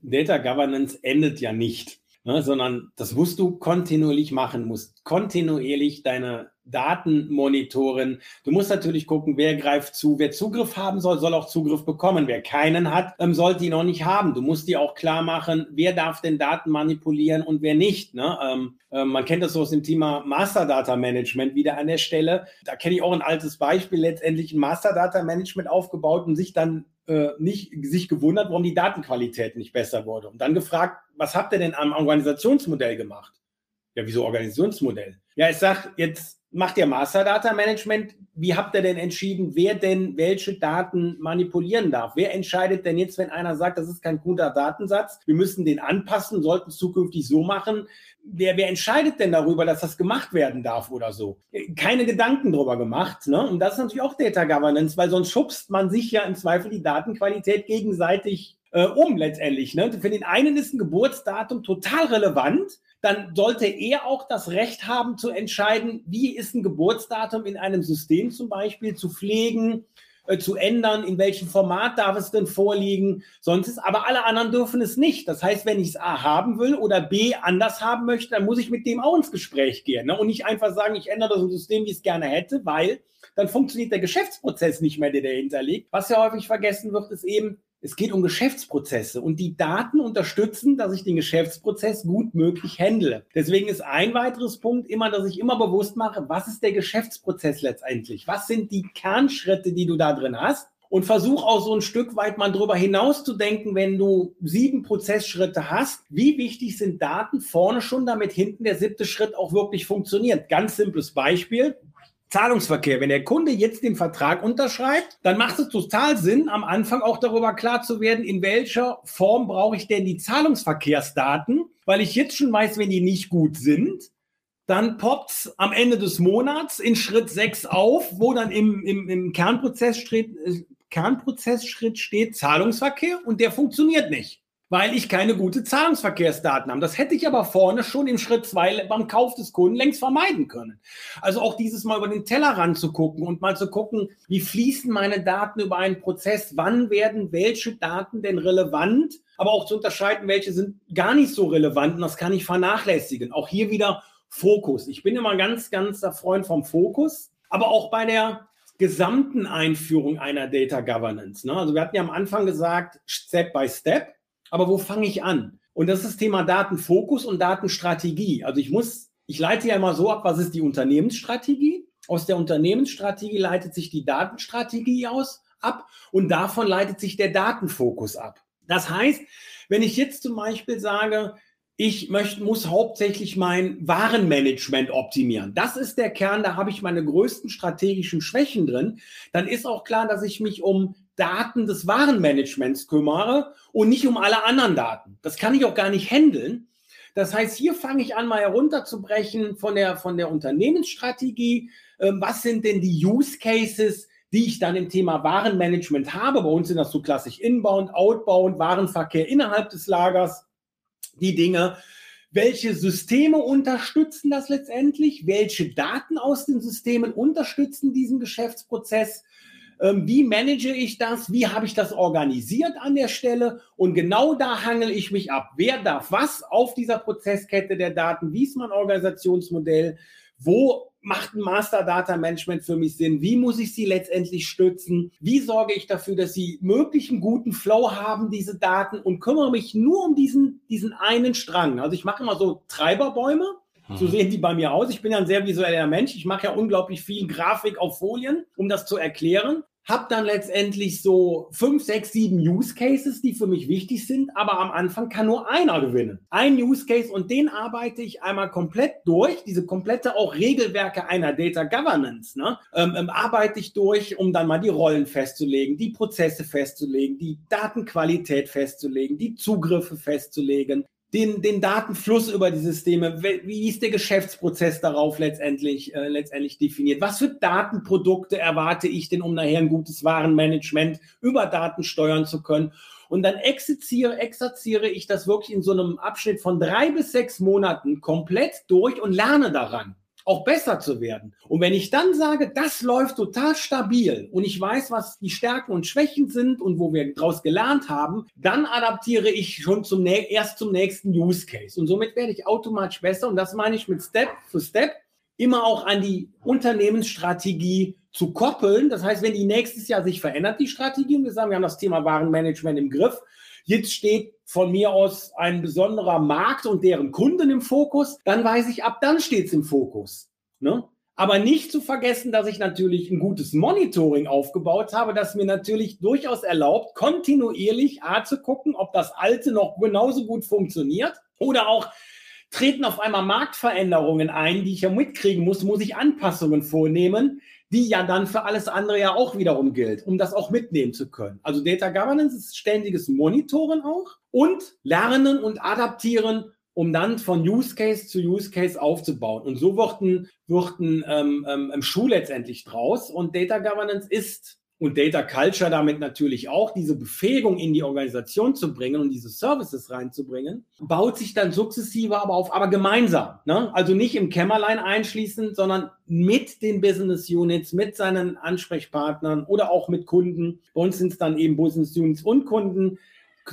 S3: Data Governance endet ja nicht ne, sondern das musst du kontinuierlich machen, musst kontinuierlich deine Daten monitoren. Du musst natürlich gucken, wer greift zu. Wer Zugriff haben soll, soll auch Zugriff bekommen. Wer keinen hat, ähm, sollte ihn auch nicht haben. Du musst dir auch klar machen, wer darf denn Daten manipulieren und wer nicht. Ne? Ähm, äh, man kennt das so aus dem Thema Master Data Management wieder an der Stelle. Da kenne ich auch ein altes Beispiel, letztendlich ein Master Data Management aufgebaut und sich dann äh, nicht sich gewundert, warum die Datenqualität nicht besser wurde. Und dann gefragt, was habt ihr denn am Organisationsmodell gemacht? Ja, wieso Organisationsmodell? Ja, ich sag, jetzt macht ihr Master Data Management. Wie habt ihr denn entschieden, wer denn welche Daten manipulieren darf? Wer entscheidet denn jetzt, wenn einer sagt, das ist kein guter Datensatz, wir müssen den anpassen, sollten es zukünftig so machen? Wer, wer entscheidet denn darüber, dass das gemacht werden darf oder so? Keine Gedanken darüber gemacht. Ne? Und das ist natürlich auch Data Governance, weil sonst schubst man sich ja im Zweifel die Datenqualität gegenseitig äh, um letztendlich. Ne? Für den einen ist ein Geburtsdatum total relevant, dann sollte er auch das Recht haben zu entscheiden, wie ist ein Geburtsdatum in einem System zum Beispiel zu pflegen, äh, zu ändern, in welchem Format darf es denn vorliegen, sonst ist, aber alle anderen dürfen es nicht. Das heißt, wenn ich es A haben will oder B anders haben möchte, dann muss ich mit dem auch ins Gespräch gehen ne? und nicht einfach sagen, ich ändere das System, wie ich es gerne hätte, weil dann funktioniert der Geschäftsprozess nicht mehr, der dahinter liegt. Was ja häufig vergessen wird, ist eben, es geht um Geschäftsprozesse und die Daten unterstützen, dass ich den Geschäftsprozess gut möglich handle. Deswegen ist ein weiteres Punkt immer, dass ich immer bewusst mache, was ist der Geschäftsprozess letztendlich? Was sind die Kernschritte, die du da drin hast? Und versuch auch so ein Stück weit mal drüber hinaus zu denken, wenn du sieben Prozessschritte hast, wie wichtig sind Daten vorne schon, damit hinten der siebte Schritt auch wirklich funktioniert. Ganz simples Beispiel. Zahlungsverkehr. Wenn der Kunde jetzt den Vertrag unterschreibt, dann macht es total Sinn, am Anfang auch darüber klar zu werden, in welcher Form brauche ich denn die Zahlungsverkehrsdaten, weil ich jetzt schon weiß, wenn die nicht gut sind, dann poppt am Ende des Monats in Schritt 6 auf, wo dann im, im, im Kernprozessschritt, äh, Kernprozessschritt steht Zahlungsverkehr und der funktioniert nicht weil ich keine gute Zahlungsverkehrsdaten habe. Das hätte ich aber vorne schon im Schritt zwei beim Kauf des Kunden längst vermeiden können. Also auch dieses Mal über den Tellerrand zu gucken und mal zu gucken, wie fließen meine Daten über einen Prozess, wann werden welche Daten denn relevant, aber auch zu unterscheiden, welche sind gar nicht so relevant und das kann ich vernachlässigen. Auch hier wieder Fokus. Ich bin immer ganz, ganz der Freund vom Fokus, aber auch bei der gesamten Einführung einer Data Governance. Ne? Also wir hatten ja am Anfang gesagt, Step by Step. Aber wo fange ich an? Und das ist das Thema Datenfokus und Datenstrategie. Also ich muss, ich leite ja immer so ab, was ist die Unternehmensstrategie? Aus der Unternehmensstrategie leitet sich die Datenstrategie aus ab und davon leitet sich der Datenfokus ab. Das heißt, wenn ich jetzt zum Beispiel sage, ich möchte, muss hauptsächlich mein Warenmanagement optimieren. Das ist der Kern, da habe ich meine größten strategischen Schwächen drin. Dann ist auch klar, dass ich mich um Daten des Warenmanagements kümmere und nicht um alle anderen Daten. Das kann ich auch gar nicht handeln. Das heißt, hier fange ich an, mal herunterzubrechen von der, von der Unternehmensstrategie. Ähm, was sind denn die Use Cases, die ich dann im Thema Warenmanagement habe? Bei uns sind das so klassisch Inbound, Outbound, Warenverkehr innerhalb des Lagers. Die Dinge, welche Systeme unterstützen das letztendlich? Welche Daten aus den Systemen unterstützen diesen Geschäftsprozess? Ähm, wie manage ich das? Wie habe ich das organisiert an der Stelle? Und genau da hangel ich mich ab. Wer darf was auf dieser Prozesskette der Daten? Wie ist mein Organisationsmodell? Wo macht ein Master Data Management für mich Sinn? Wie muss ich sie letztendlich stützen? Wie sorge ich dafür, dass sie möglichen guten Flow haben, diese Daten und kümmere mich nur um diesen, diesen einen Strang? Also ich mache immer so Treiberbäume. So mhm. sehen die bei mir aus. Ich bin ja ein sehr visueller Mensch. Ich mache ja unglaublich viel Grafik auf Folien, um das zu erklären. Hab dann letztendlich so fünf, sechs, sieben Use Cases, die für mich wichtig sind, aber am Anfang kann nur einer gewinnen. Ein Use Case und den arbeite ich einmal komplett durch, diese komplette auch Regelwerke einer Data Governance, ne, ähm, ähm, arbeite ich durch, um dann mal die Rollen festzulegen, die Prozesse festzulegen, die Datenqualität festzulegen, die Zugriffe festzulegen, den, den Datenfluss über die Systeme, wie ist der Geschäftsprozess darauf letztendlich, äh, letztendlich definiert? Was für Datenprodukte erwarte ich denn, um nachher ein gutes Warenmanagement über Daten steuern zu können? Und dann exerziere, exerziere ich das wirklich in so einem Abschnitt von drei bis sechs Monaten komplett durch und lerne daran auch besser zu werden. Und wenn ich dann sage, das läuft total stabil und ich weiß, was die Stärken und Schwächen sind und wo wir daraus gelernt haben, dann adaptiere ich schon zum erst zum nächsten Use Case. Und somit werde ich automatisch besser. Und das meine ich mit Step für Step immer auch an die Unternehmensstrategie zu koppeln. Das heißt, wenn die nächstes Jahr sich verändert, die Strategie, und wir sagen, wir haben das Thema Warenmanagement im Griff, jetzt steht von mir aus ein besonderer Markt und deren Kunden im Fokus, dann weiß ich, ab dann steht es im Fokus. Ne? Aber nicht zu vergessen, dass ich natürlich ein gutes Monitoring aufgebaut habe, das mir natürlich durchaus erlaubt, kontinuierlich A zu gucken, ob das alte noch genauso gut funktioniert oder auch treten auf einmal Marktveränderungen ein, die ich ja mitkriegen muss, muss ich Anpassungen vornehmen, die ja dann für alles andere ja auch wiederum gilt, um das auch mitnehmen zu können. Also Data Governance ist ständiges Monitoren auch und lernen und adaptieren, um dann von Use Case zu Use Case aufzubauen. Und so wird ein, wird ein ähm, ähm, Schuh letztendlich draus. Und Data Governance ist und Data Culture damit natürlich auch, diese Befähigung in die Organisation zu bringen und diese Services reinzubringen, baut sich dann sukzessive aber auf, aber gemeinsam. Ne? Also nicht im Kämmerlein einschließen, sondern mit den Business Units, mit seinen Ansprechpartnern oder auch mit Kunden. Bei uns sind es dann eben Business Units und Kunden,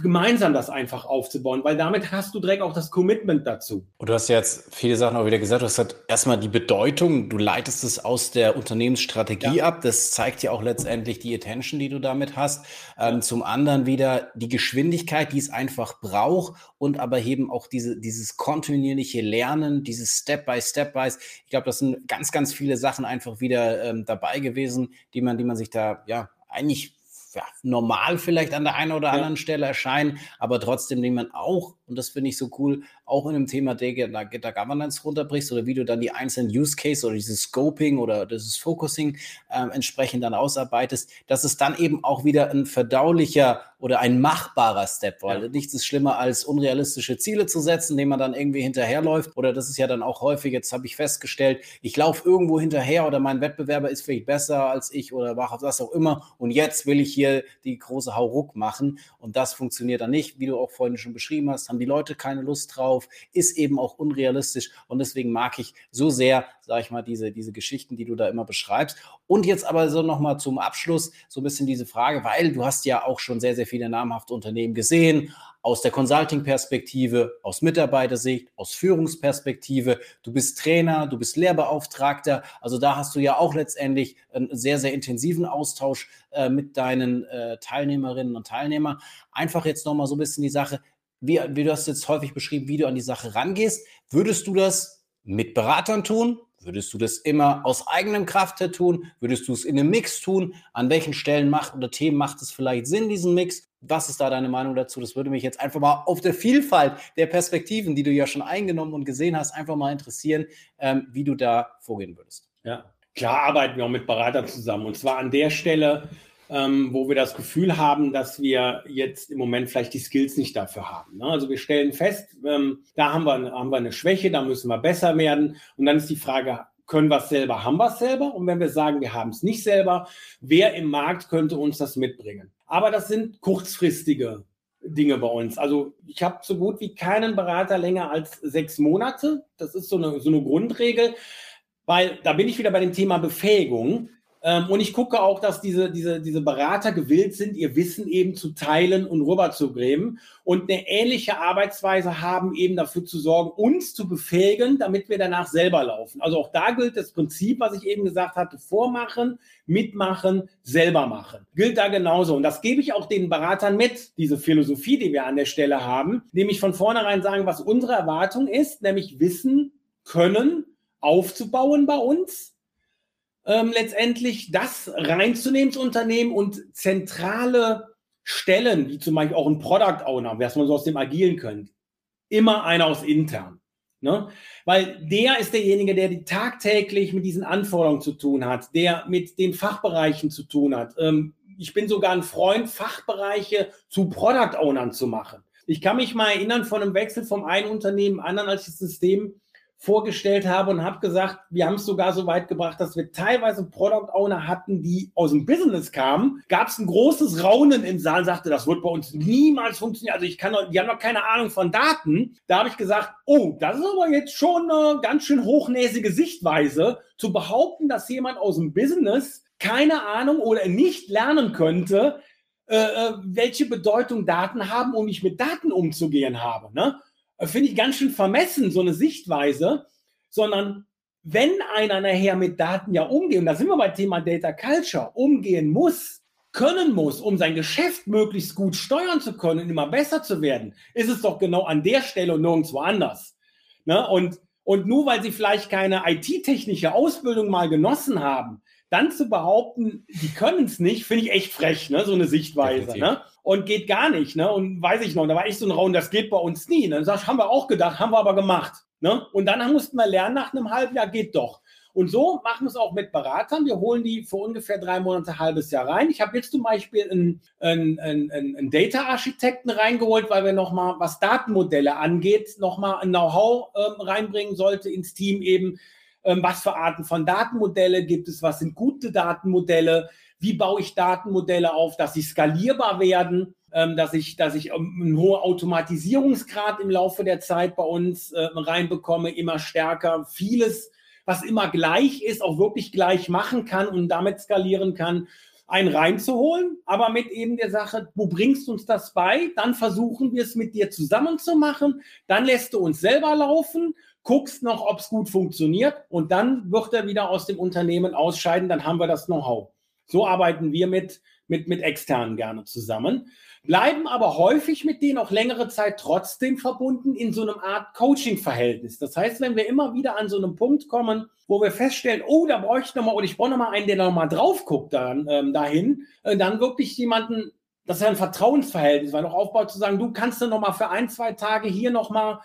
S3: gemeinsam das einfach aufzubauen, weil damit hast du direkt auch das Commitment dazu.
S2: Und du hast jetzt viele Sachen auch wieder gesagt. Du hast gesagt, erstmal die Bedeutung, du leitest es aus der Unternehmensstrategie ja. ab. Das zeigt ja auch letztendlich die Attention, die du damit hast. Ähm, zum anderen wieder die Geschwindigkeit, die es einfach braucht und aber eben auch diese, dieses kontinuierliche Lernen, dieses Step by Step by. Ich glaube, das sind ganz, ganz viele Sachen einfach wieder ähm, dabei gewesen, die man, die man sich da ja eigentlich ja, normal vielleicht an der einen oder anderen. Stelle erscheinen, aber trotzdem, die man auch und das finde ich so cool, auch in dem Thema Data, Data Governance runterbrichst oder wie du dann die einzelnen Use Case oder dieses Scoping oder dieses Focusing äh, entsprechend dann ausarbeitest, dass es dann eben auch wieder ein verdaulicher oder ein machbarer Step, weil ja. nichts ist schlimmer als unrealistische Ziele zu setzen, denen man dann irgendwie hinterherläuft. Oder das ist ja dann auch häufig, jetzt habe ich festgestellt, ich laufe irgendwo hinterher oder mein Wettbewerber ist vielleicht besser als ich oder was auch immer. Und jetzt will ich hier die große Hauruck machen. Und das funktioniert dann nicht, wie du auch vorhin schon beschrieben hast, haben die Leute keine Lust drauf, ist eben auch unrealistisch. Und deswegen mag ich so sehr, sage ich mal, diese, diese Geschichten, die du da immer beschreibst. Und jetzt aber so nochmal zum Abschluss so ein bisschen diese Frage, weil du hast ja auch schon sehr, sehr viele namhafte Unternehmen gesehen, aus der Consulting-Perspektive, aus Mitarbeitersicht, aus Führungsperspektive. Du bist Trainer, du bist Lehrbeauftragter. Also da hast du ja auch letztendlich einen sehr, sehr intensiven Austausch äh, mit deinen äh, Teilnehmerinnen und Teilnehmern. Einfach jetzt nochmal so ein bisschen die Sache, wie, wie du hast jetzt häufig beschrieben, wie du an die Sache rangehst. Würdest du das mit Beratern tun? Würdest du das immer aus eigenem Kraft her tun? Würdest du es in einem Mix tun? An welchen Stellen macht oder Themen macht es vielleicht Sinn, diesen Mix? Was ist da deine Meinung dazu? Das würde mich jetzt einfach mal auf der Vielfalt der Perspektiven, die du ja schon eingenommen und gesehen hast, einfach mal interessieren, ähm, wie du da vorgehen würdest.
S3: Ja, klar arbeiten wir auch mit Beratern zusammen. Und zwar an der Stelle, ähm, wo wir das Gefühl haben, dass wir jetzt im Moment vielleicht die Skills nicht dafür haben. Ne? Also wir stellen fest, ähm, da haben wir, haben wir eine Schwäche, da müssen wir besser werden. Und dann ist die Frage, können wir es selber, haben wir es selber? Und wenn wir sagen, wir haben es nicht selber, wer im Markt könnte uns das mitbringen? Aber das sind kurzfristige Dinge bei uns. Also ich habe so gut wie keinen Berater länger als sechs Monate. Das ist so eine, so eine Grundregel, weil da bin ich wieder bei dem Thema Befähigung. Ähm, und ich gucke auch, dass diese, diese, diese Berater gewillt sind, ihr Wissen eben zu teilen und rüberzugeben und eine ähnliche Arbeitsweise haben, eben dafür zu sorgen, uns zu befähigen, damit wir danach selber laufen. Also auch da gilt das Prinzip, was ich eben gesagt hatte, vormachen, mitmachen, selber machen. Gilt da genauso. Und das gebe ich auch den Beratern mit, diese Philosophie, die wir an der Stelle haben, nämlich von vornherein sagen, was unsere Erwartung ist, nämlich Wissen, Können aufzubauen bei uns ähm, letztendlich das reinzunehmen ins Unternehmen und zentrale Stellen, wie zum Beispiel auch ein Product Owner, was man so aus dem Agilen kennt, immer einer aus intern. Ne? Weil der ist derjenige, der die tagtäglich mit diesen Anforderungen zu tun hat, der mit den Fachbereichen zu tun hat. Ähm, ich bin sogar ein Freund, Fachbereiche zu Product Ownern zu machen. Ich kann mich mal erinnern von einem Wechsel vom einen Unternehmen anderen, als ich das System vorgestellt habe und habe gesagt, wir haben es sogar so weit gebracht, dass wir teilweise Product Owner hatten, die aus dem Business kamen. Gab es ein großes Raunen im Saal, sagte, das wird bei uns niemals funktionieren. Also ich kann noch, die haben noch keine Ahnung von Daten. Da habe ich gesagt, oh, das ist aber jetzt schon eine ganz schön hochnäsige Sichtweise, zu behaupten, dass jemand aus dem Business keine Ahnung oder nicht lernen könnte, äh, äh welche Bedeutung Daten haben, um mich mit Daten umzugehen habe. Ne? Finde ich ganz schön vermessen, so eine Sichtweise, sondern wenn einer nachher mit Daten ja umgehen, und da sind wir beim Thema Data Culture, umgehen muss, können muss, um sein Geschäft möglichst gut steuern zu können und immer besser zu werden, ist es doch genau an der Stelle und nirgendwo anders. Ne? Und, und nur weil sie vielleicht keine IT-technische Ausbildung mal genossen haben, dann zu behaupten, die können es nicht, finde ich echt frech, ne? so eine Sichtweise. Ne? Und geht gar nicht. Ne? Und weiß ich noch, da war ich so ein Raum, das geht bei uns nie. Ne? Das haben wir auch gedacht, haben wir aber gemacht. Ne? Und dann mussten wir lernen, nach einem halben Jahr geht doch. Und so machen wir es auch mit Beratern. Wir holen die für ungefähr drei Monate, halbes Jahr rein. Ich habe jetzt zum Beispiel einen, einen, einen, einen Data-Architekten reingeholt, weil wir nochmal, was Datenmodelle angeht, nochmal ein Know-how ähm, reinbringen sollte ins Team eben, ähm, was für Arten von Datenmodelle gibt es, was sind gute Datenmodelle, wie baue ich Datenmodelle auf, dass sie skalierbar werden, ähm, dass ich, dass ich ähm, einen hohen Automatisierungsgrad im Laufe der Zeit bei uns äh, reinbekomme, immer stärker, vieles, was immer gleich ist, auch wirklich gleich machen kann und damit skalieren kann einen reinzuholen, aber mit eben der Sache, wo bringst du uns das bei? Dann versuchen wir es mit dir zusammen zu machen. Dann lässt du uns selber laufen guckst noch, ob es gut funktioniert und dann wird er wieder aus dem Unternehmen ausscheiden, dann haben wir das Know-how. So arbeiten wir mit, mit, mit externen gerne zusammen, bleiben aber häufig mit denen auch längere Zeit trotzdem verbunden in so einem Art Coaching-Verhältnis. Das heißt, wenn wir immer wieder an so einem Punkt kommen, wo wir feststellen, oh, da brauche ich nochmal oder ich brauche nochmal einen, der nochmal drauf guckt dann, ähm, dahin, äh, dann wirklich jemanden das ist ja ein Vertrauensverhältnis, weil auch aufbaut zu sagen, du kannst du noch mal für ein, zwei Tage hier noch mal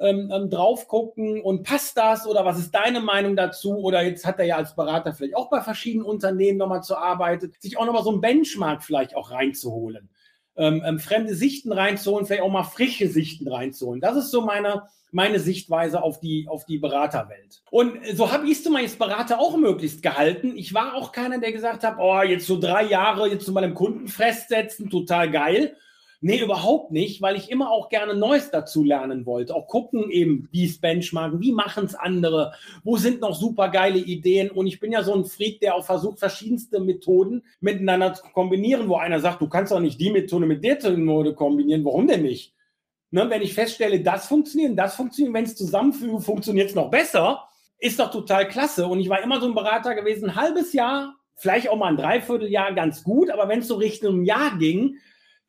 S3: ähm, ähm, drauf gucken und passt das oder was ist deine Meinung dazu? Oder jetzt hat er ja als Berater vielleicht auch bei verschiedenen Unternehmen nochmal zu arbeiten, sich auch nochmal so ein Benchmark vielleicht auch reinzuholen. Ähm, ähm, fremde Sichten reinzuholen, vielleicht auch mal frische Sichten reinzuholen. Das ist so meine, meine Sichtweise auf die, auf die Beraterwelt. Und so habe ich es mal als Berater auch möglichst gehalten. Ich war auch keiner, der gesagt hat, oh, jetzt so drei Jahre jetzt zu meinem Kunden festsetzen, total geil. Nee, überhaupt nicht, weil ich immer auch gerne Neues dazu lernen wollte. Auch gucken eben, wie es benchmarken, wie machen es andere, wo sind noch super geile Ideen. Und ich bin ja so ein Freak, der auch versucht, verschiedenste Methoden miteinander zu kombinieren, wo einer sagt, du kannst doch nicht die Methode mit der Methode kombinieren. Warum denn nicht? Ne, wenn ich feststelle, das funktioniert, das funktioniert, wenn es zusammenfüge, funktioniert es noch besser, ist doch total klasse. Und ich war immer so ein Berater gewesen, ein halbes Jahr, vielleicht auch mal ein Dreivierteljahr ganz gut, aber wenn es so Richtung Jahr ging,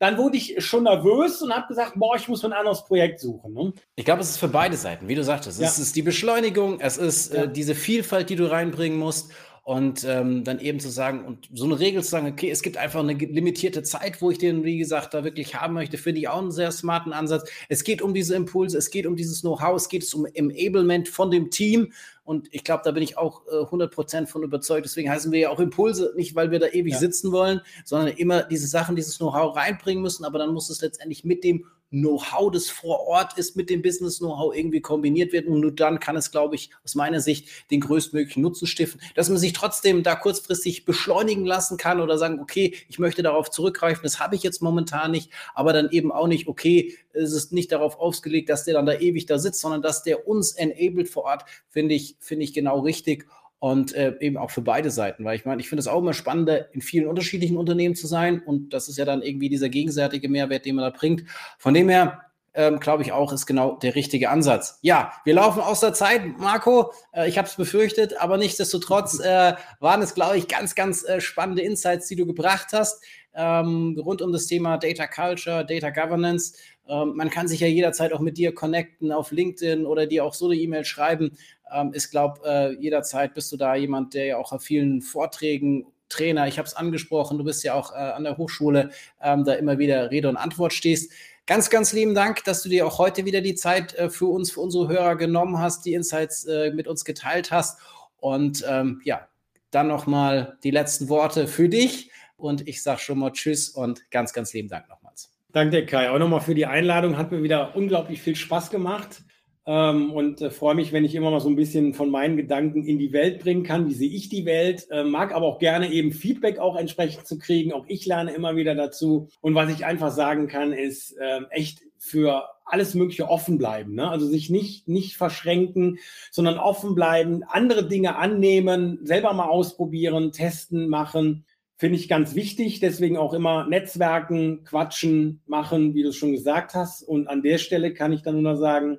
S3: dann wurde ich schon nervös und habe gesagt, boah, ich muss mir ein anderes Projekt suchen. Ne?
S2: Ich glaube, es ist für beide Seiten, wie du sagtest. Ja. Es ist die Beschleunigung, es ist äh, ja. äh, diese Vielfalt, die du reinbringen musst. Und ähm, dann eben zu sagen, und so eine Regel zu sagen, okay, es gibt einfach eine limitierte Zeit, wo ich den, wie gesagt, da wirklich haben möchte, finde ich auch einen sehr smarten Ansatz. Es geht um diese Impulse, es geht um dieses Know-how, es geht um Enablement von dem Team. Und ich glaube, da bin ich auch äh, 100% von überzeugt. Deswegen heißen wir ja auch Impulse, nicht weil wir da ewig ja. sitzen wollen, sondern immer diese Sachen, dieses Know-how reinbringen müssen. Aber dann muss es letztendlich mit dem Know-how, das vor Ort ist, mit dem Business-Know-how irgendwie kombiniert wird. Und nur dann kann es, glaube ich, aus meiner Sicht den größtmöglichen Nutzen stiften, dass man sich trotzdem da kurzfristig beschleunigen lassen kann oder sagen, okay, ich möchte darauf zurückgreifen, das habe ich jetzt momentan nicht, aber dann eben auch nicht, okay, es ist nicht darauf ausgelegt, dass der dann da ewig da sitzt, sondern dass der uns enabled vor Ort, finde ich, finde ich genau richtig und äh, eben auch für beide Seiten, weil ich meine, ich finde es auch immer spannender, in vielen unterschiedlichen Unternehmen zu sein und das ist ja dann irgendwie dieser gegenseitige Mehrwert, den man da bringt. Von dem her ähm, glaube ich auch, ist genau der richtige Ansatz. Ja, wir laufen aus der Zeit, Marco. Äh, ich habe es befürchtet, aber nichtsdestotrotz äh, waren es, glaube ich, ganz, ganz äh, spannende Insights, die du gebracht hast ähm, rund um das Thema Data Culture, Data Governance. Ähm, man kann sich ja jederzeit auch mit dir connecten auf LinkedIn oder dir auch so eine E-Mail schreiben. Ähm, ich glaube, äh, jederzeit bist du da jemand, der ja auch auf vielen Vorträgen Trainer, ich habe es angesprochen, du bist ja auch äh, an der Hochschule, ähm, da immer wieder Rede und Antwort stehst. Ganz, ganz lieben Dank, dass du dir auch heute wieder die Zeit äh, für uns, für unsere Hörer genommen hast, die Insights äh, mit uns geteilt hast. Und ähm, ja, dann nochmal die letzten Worte für dich. Und ich sage schon mal Tschüss und ganz, ganz lieben Dank nochmals.
S3: Danke, Kai. Auch nochmal für die Einladung. Hat mir wieder unglaublich viel Spaß gemacht. Ähm, und äh, freue mich, wenn ich immer mal so ein bisschen von meinen Gedanken in die Welt bringen kann. Wie sehe ich die Welt? Äh, mag aber auch gerne eben Feedback auch entsprechend zu kriegen. Auch ich lerne immer wieder dazu. Und was ich einfach sagen kann, ist äh, echt für alles Mögliche offen bleiben. Ne? Also sich nicht, nicht verschränken, sondern offen bleiben, andere Dinge annehmen, selber mal ausprobieren, testen, machen. Finde ich ganz wichtig. Deswegen auch immer Netzwerken, quatschen, machen, wie du schon gesagt hast. Und an der Stelle kann ich dann nur noch sagen,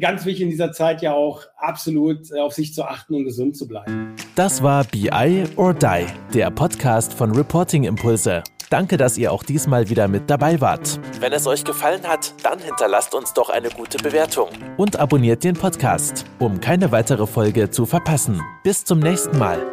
S3: ganz wichtig in dieser Zeit ja auch absolut äh, auf sich zu achten und gesund zu bleiben.
S1: Das war BI or Die, der Podcast von Reporting Impulse. Danke, dass ihr auch diesmal wieder mit dabei wart. Wenn es euch gefallen hat, dann hinterlasst uns doch eine gute Bewertung. Und abonniert den Podcast, um keine weitere Folge zu verpassen. Bis zum nächsten Mal.